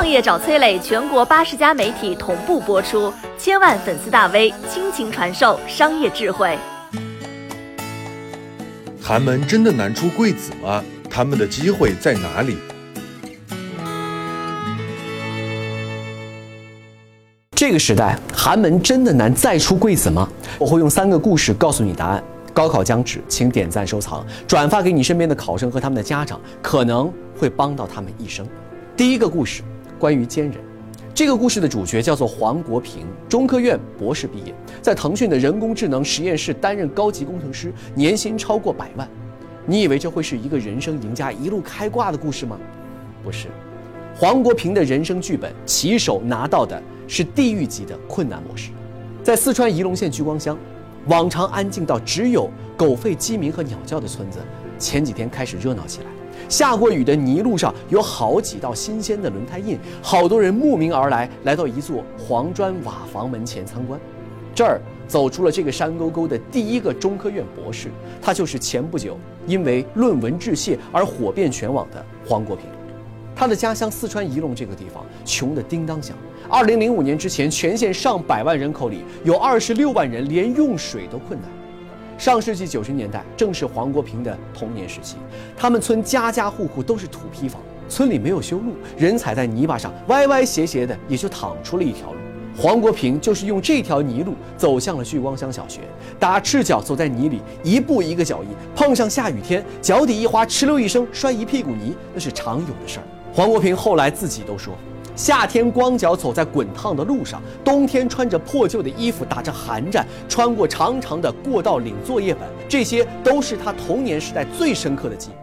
创业找崔磊，全国八十家媒体同步播出，千万粉丝大 V 倾情传授商业智慧。寒门真的难出贵子吗？他们的机会在哪里？这个时代，寒门真的难再出贵子吗？我会用三个故事告诉你答案。高考将至，请点赞、收藏、转发给你身边的考生和他们的家长，可能会帮到他们一生。第一个故事，关于坚韧。这个故事的主角叫做黄国平，中科院博士毕业，在腾讯的人工智能实验室担任高级工程师，年薪超过百万。你以为这会是一个人生赢家一路开挂的故事吗？不是。黄国平的人生剧本，起手拿到的是地狱级的困难模式。在四川仪陇县聚光乡，往常安静到只有狗吠、鸡鸣和鸟叫的村子，前几天开始热闹起来。下过雨的泥路上有好几道新鲜的轮胎印，好多人慕名而来，来到一座黄砖瓦房门前参观。这儿走出了这个山沟沟的第一个中科院博士，他就是前不久因为论文致谢而火遍全网的黄国平。他的家乡四川仪陇这个地方穷得叮当响。二零零五年之前，全县上百万人口里有二十六万人连用水都困难。上世纪九十年代正是黄国平的童年时期，他们村家家户户都是土坯房，村里没有修路，人踩在泥巴上歪歪斜斜的，也就淌出了一条路。黄国平就是用这条泥路走向了聚光乡小学，打赤脚走在泥里，一步一个脚印，碰上下雨天，脚底一滑，哧溜一声摔一屁股泥，那是常有的事儿。黄国平后来自己都说，夏天光脚走在滚烫的路上，冬天穿着破旧的衣服打着寒战，穿过长长的过道领作业本，这些都是他童年时代最深刻的记忆。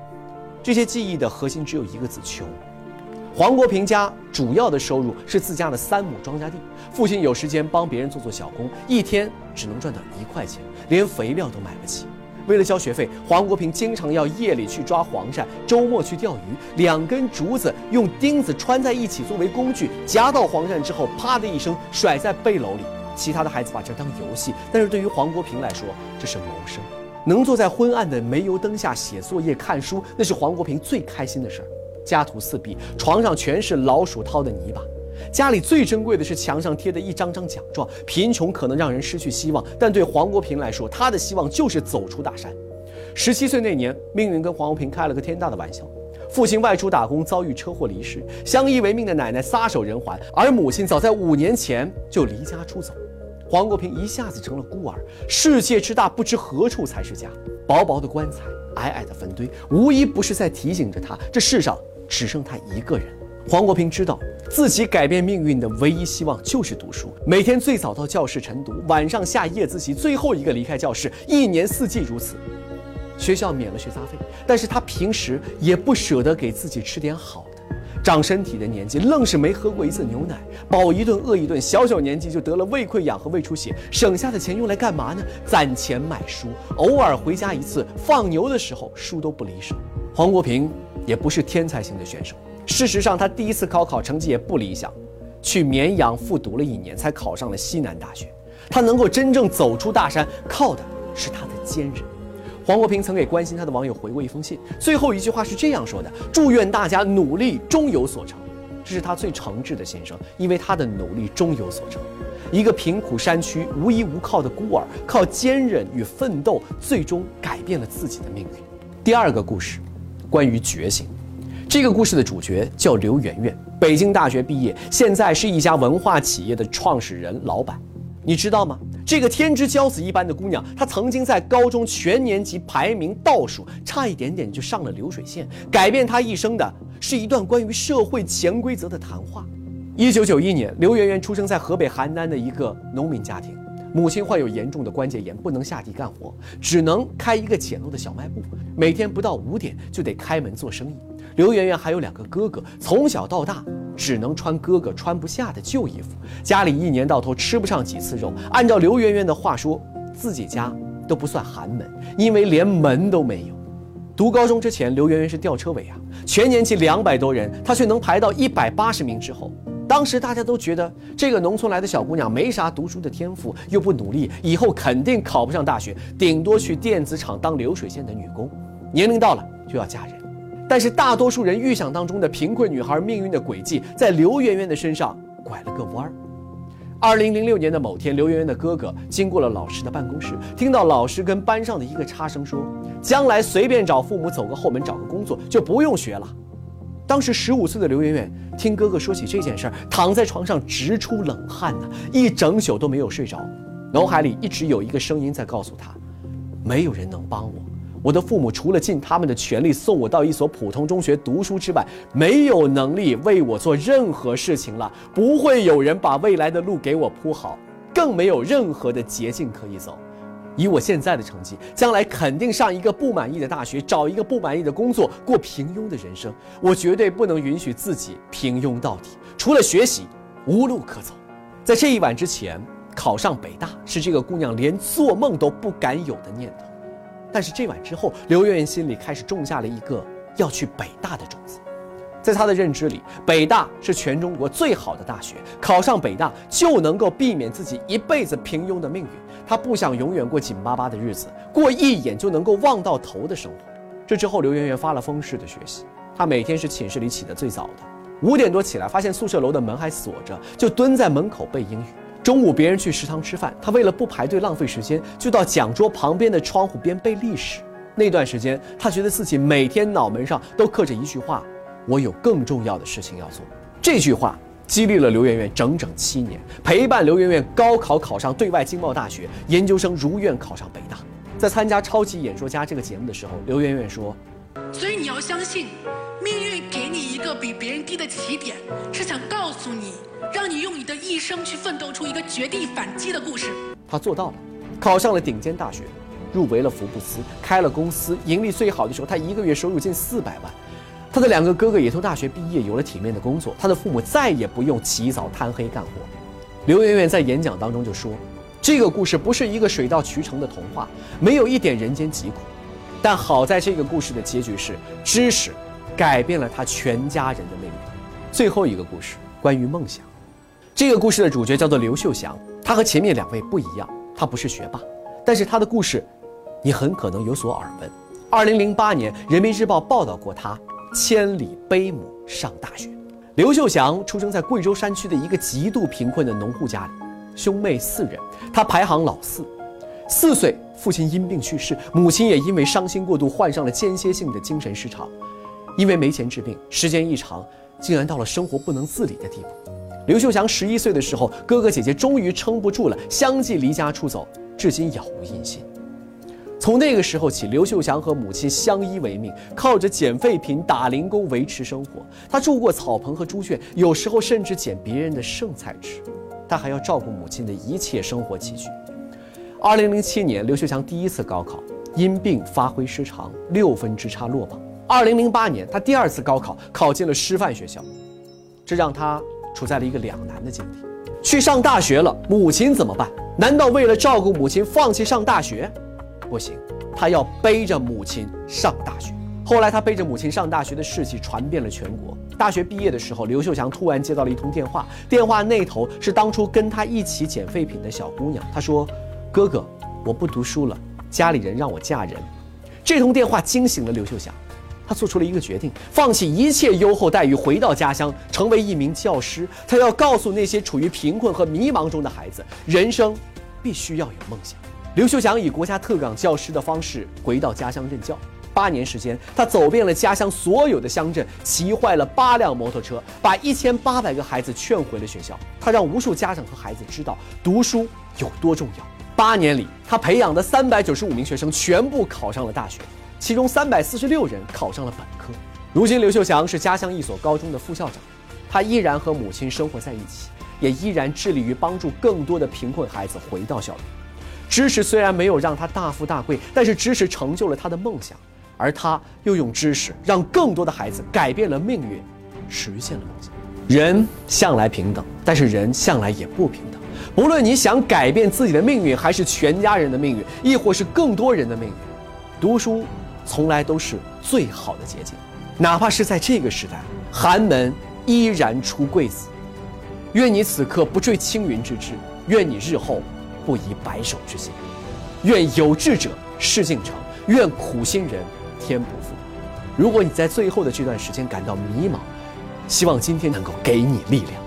这些记忆的核心只有一个字：穷。黄国平家主要的收入是自家的三亩庄稼地，父亲有时间帮别人做做小工，一天只能赚到一块钱，连肥料都买不起。为了交学费，黄国平经常要夜里去抓黄鳝，周末去钓鱼。两根竹子用钉子穿在一起作为工具，夹到黄鳝之后，啪的一声甩在背篓里。其他的孩子把这当游戏，但是对于黄国平来说，这是谋生。能坐在昏暗的煤油灯下写作业、看书，那是黄国平最开心的事儿。家徒四壁，床上全是老鼠掏的泥巴。家里最珍贵的是墙上贴的一张张奖状。贫穷可能让人失去希望，但对黄国平来说，他的希望就是走出大山。十七岁那年，命运跟黄国平开了个天大的玩笑。父亲外出打工遭遇车祸离世，相依为命的奶奶撒手人寰，而母亲早在五年前就离家出走。黄国平一下子成了孤儿。世界之大，不知何处才是家。薄薄的棺材，矮矮的坟堆，无一不是在提醒着他：这世上只剩他一个人。黄国平知道自己改变命运的唯一希望就是读书，每天最早到教室晨读，晚上下夜自习，最后一个离开教室，一年四季如此。学校免了学杂费，但是他平时也不舍得给自己吃点好的。长身体的年纪，愣是没喝过一次牛奶，饱一顿饿一顿，小小年纪就得了胃溃疡和胃出血，省下的钱用来干嘛呢？攒钱买书，偶尔回家一次，放牛的时候书都不离手。黄国平也不是天才型的选手。事实上，他第一次高考成绩也不理想，去绵阳复读了一年，才考上了西南大学。他能够真正走出大山，靠的是他的坚韧。黄国平曾给关心他的网友回过一封信，最后一句话是这样说的：“祝愿大家努力，终有所成。”这是他最诚挚的心声，因为他的努力终有所成。一个贫苦山区、无依无靠的孤儿，靠坚韧与奋斗，最终改变了自己的命运。第二个故事，关于觉醒。这个故事的主角叫刘媛媛，北京大学毕业，现在是一家文化企业的创始人、老板。你知道吗？这个天之骄子一般的姑娘，她曾经在高中全年级排名倒数，差一点点就上了流水线。改变她一生的是一段关于社会潜规则的谈话。一九九一年，刘媛媛出生在河北邯郸的一个农民家庭，母亲患有严重的关节炎，不能下地干活，只能开一个简陋的小卖部，每天不到五点就得开门做生意。刘媛媛还有两个哥哥，从小到大只能穿哥哥穿不下的旧衣服，家里一年到头吃不上几次肉。按照刘媛媛的话说，自己家都不算寒门，因为连门都没有。读高中之前，刘媛媛是吊车尾啊，全年级两百多人，她却能排到一百八十名之后。当时大家都觉得这个农村来的小姑娘没啥读书的天赋，又不努力，以后肯定考不上大学，顶多去电子厂当流水线的女工，年龄到了就要嫁人。但是大多数人预想当中的贫困女孩命运的轨迹，在刘媛媛的身上拐了个弯儿。二零零六年的某天，刘媛媛的哥哥经过了老师的办公室，听到老师跟班上的一个差生说：“将来随便找父母走个后门找个工作，就不用学了。”当时十五岁的刘媛媛听哥哥说起这件事儿，躺在床上直出冷汗呐，一整宿都没有睡着，脑海里一直有一个声音在告诉她：“没有人能帮我。”我的父母除了尽他们的全力送我到一所普通中学读书之外，没有能力为我做任何事情了。不会有人把未来的路给我铺好，更没有任何的捷径可以走。以我现在的成绩，将来肯定上一个不满意的大学，找一个不满意的工作，过平庸的人生。我绝对不能允许自己平庸到底，除了学习，无路可走。在这一晚之前，考上北大是这个姑娘连做梦都不敢有的念头。但是这晚之后，刘媛媛心里开始种下了一个要去北大的种子。在她的认知里，北大是全中国最好的大学，考上北大就能够避免自己一辈子平庸的命运。她不想永远过紧巴巴的日子，过一眼就能够望到头的生活。这之后，刘媛媛发了疯似的学习。她每天是寝室里起得最早的，五点多起来，发现宿舍楼的门还锁着，就蹲在门口背英语。中午别人去食堂吃饭，他为了不排队浪费时间，就到讲桌旁边的窗户边背历史。那段时间，他觉得自己每天脑门上都刻着一句话：“我有更重要的事情要做。”这句话激励了刘媛媛整整七年，陪伴刘媛媛高考考上对外经贸大学，研究生如愿考上北大。在参加《超级演说家》这个节目的时候，刘媛媛说：“所以你要相信，命运给一个比别人低的起点，是想告诉你。”让你用你的一生去奋斗出一个绝地反击的故事。他做到了，考上了顶尖大学，入围了福布斯，开了公司，盈利最好的时候，他一个月收入近四百万。他的两个哥哥也从大学毕业，有了体面的工作。他的父母再也不用起早贪黑干活。刘媛媛在演讲当中就说：“这个故事不是一个水到渠成的童话，没有一点人间疾苦。但好在这个故事的结局是，知识改变了他全家人的命运。”最后一个故事关于梦想。这个故事的主角叫做刘秀祥，他和前面两位不一样，他不是学霸，但是他的故事，你很可能有所耳闻。二零零八年，《人民日报》报道过他千里背母上大学。刘秀祥出生在贵州山区的一个极度贫困的农户家里，兄妹四人，他排行老四。四岁，父亲因病去世，母亲也因为伤心过度患上了间歇性的精神失常，因为没钱治病，时间一长，竟然到了生活不能自理的地步。刘秀祥十一岁的时候，哥哥姐姐终于撑不住了，相继离家出走，至今杳无音信。从那个时候起，刘秀祥和母亲相依为命，靠着捡废品、打零工维持生活。他住过草棚和猪圈，有时候甚至捡别人的剩菜吃。他还要照顾母亲的一切生活起居。二零零七年，刘秀祥第一次高考，因病发挥失常，六分之差落榜。二零零八年，他第二次高考，考进了师范学校，这让他。处在了一个两难的境地，去上大学了，母亲怎么办？难道为了照顾母亲放弃上大学？不行，他要背着母亲上大学。后来他背着母亲上大学的事迹传遍了全国。大学毕业的时候，刘秀祥突然接到了一通电话，电话那头是当初跟他一起捡废品的小姑娘。她说：“哥哥，我不读书了，家里人让我嫁人。”这通电话惊醒了刘秀祥。他做出了一个决定，放弃一切优厚待遇，回到家乡，成为一名教师。他要告诉那些处于贫困和迷茫中的孩子，人生必须要有梦想。刘秀祥以国家特岗教师的方式回到家乡任教。八年时间，他走遍了家乡所有的乡镇，骑坏了八辆摩托车，把一千八百个孩子劝回了学校。他让无数家长和孩子知道读书有多重要。八年里，他培养的三百九十五名学生全部考上了大学。其中三百四十六人考上了本科。如今，刘秀祥是家乡一所高中的副校长，他依然和母亲生活在一起，也依然致力于帮助更多的贫困孩子回到校园。知识虽然没有让他大富大贵，但是知识成就了他的梦想，而他又用知识让更多的孩子改变了命运，实现了梦想。人向来平等，但是人向来也不平等。不论你想改变自己的命运，还是全家人的命运，亦或是更多人的命运，读书。从来都是最好的捷径，哪怕是在这个时代，寒门依然出贵子。愿你此刻不坠青云之志，愿你日后不移白首之心。愿有志者事竟成，愿苦心人天不负。如果你在最后的这段时间感到迷茫，希望今天能够给你力量。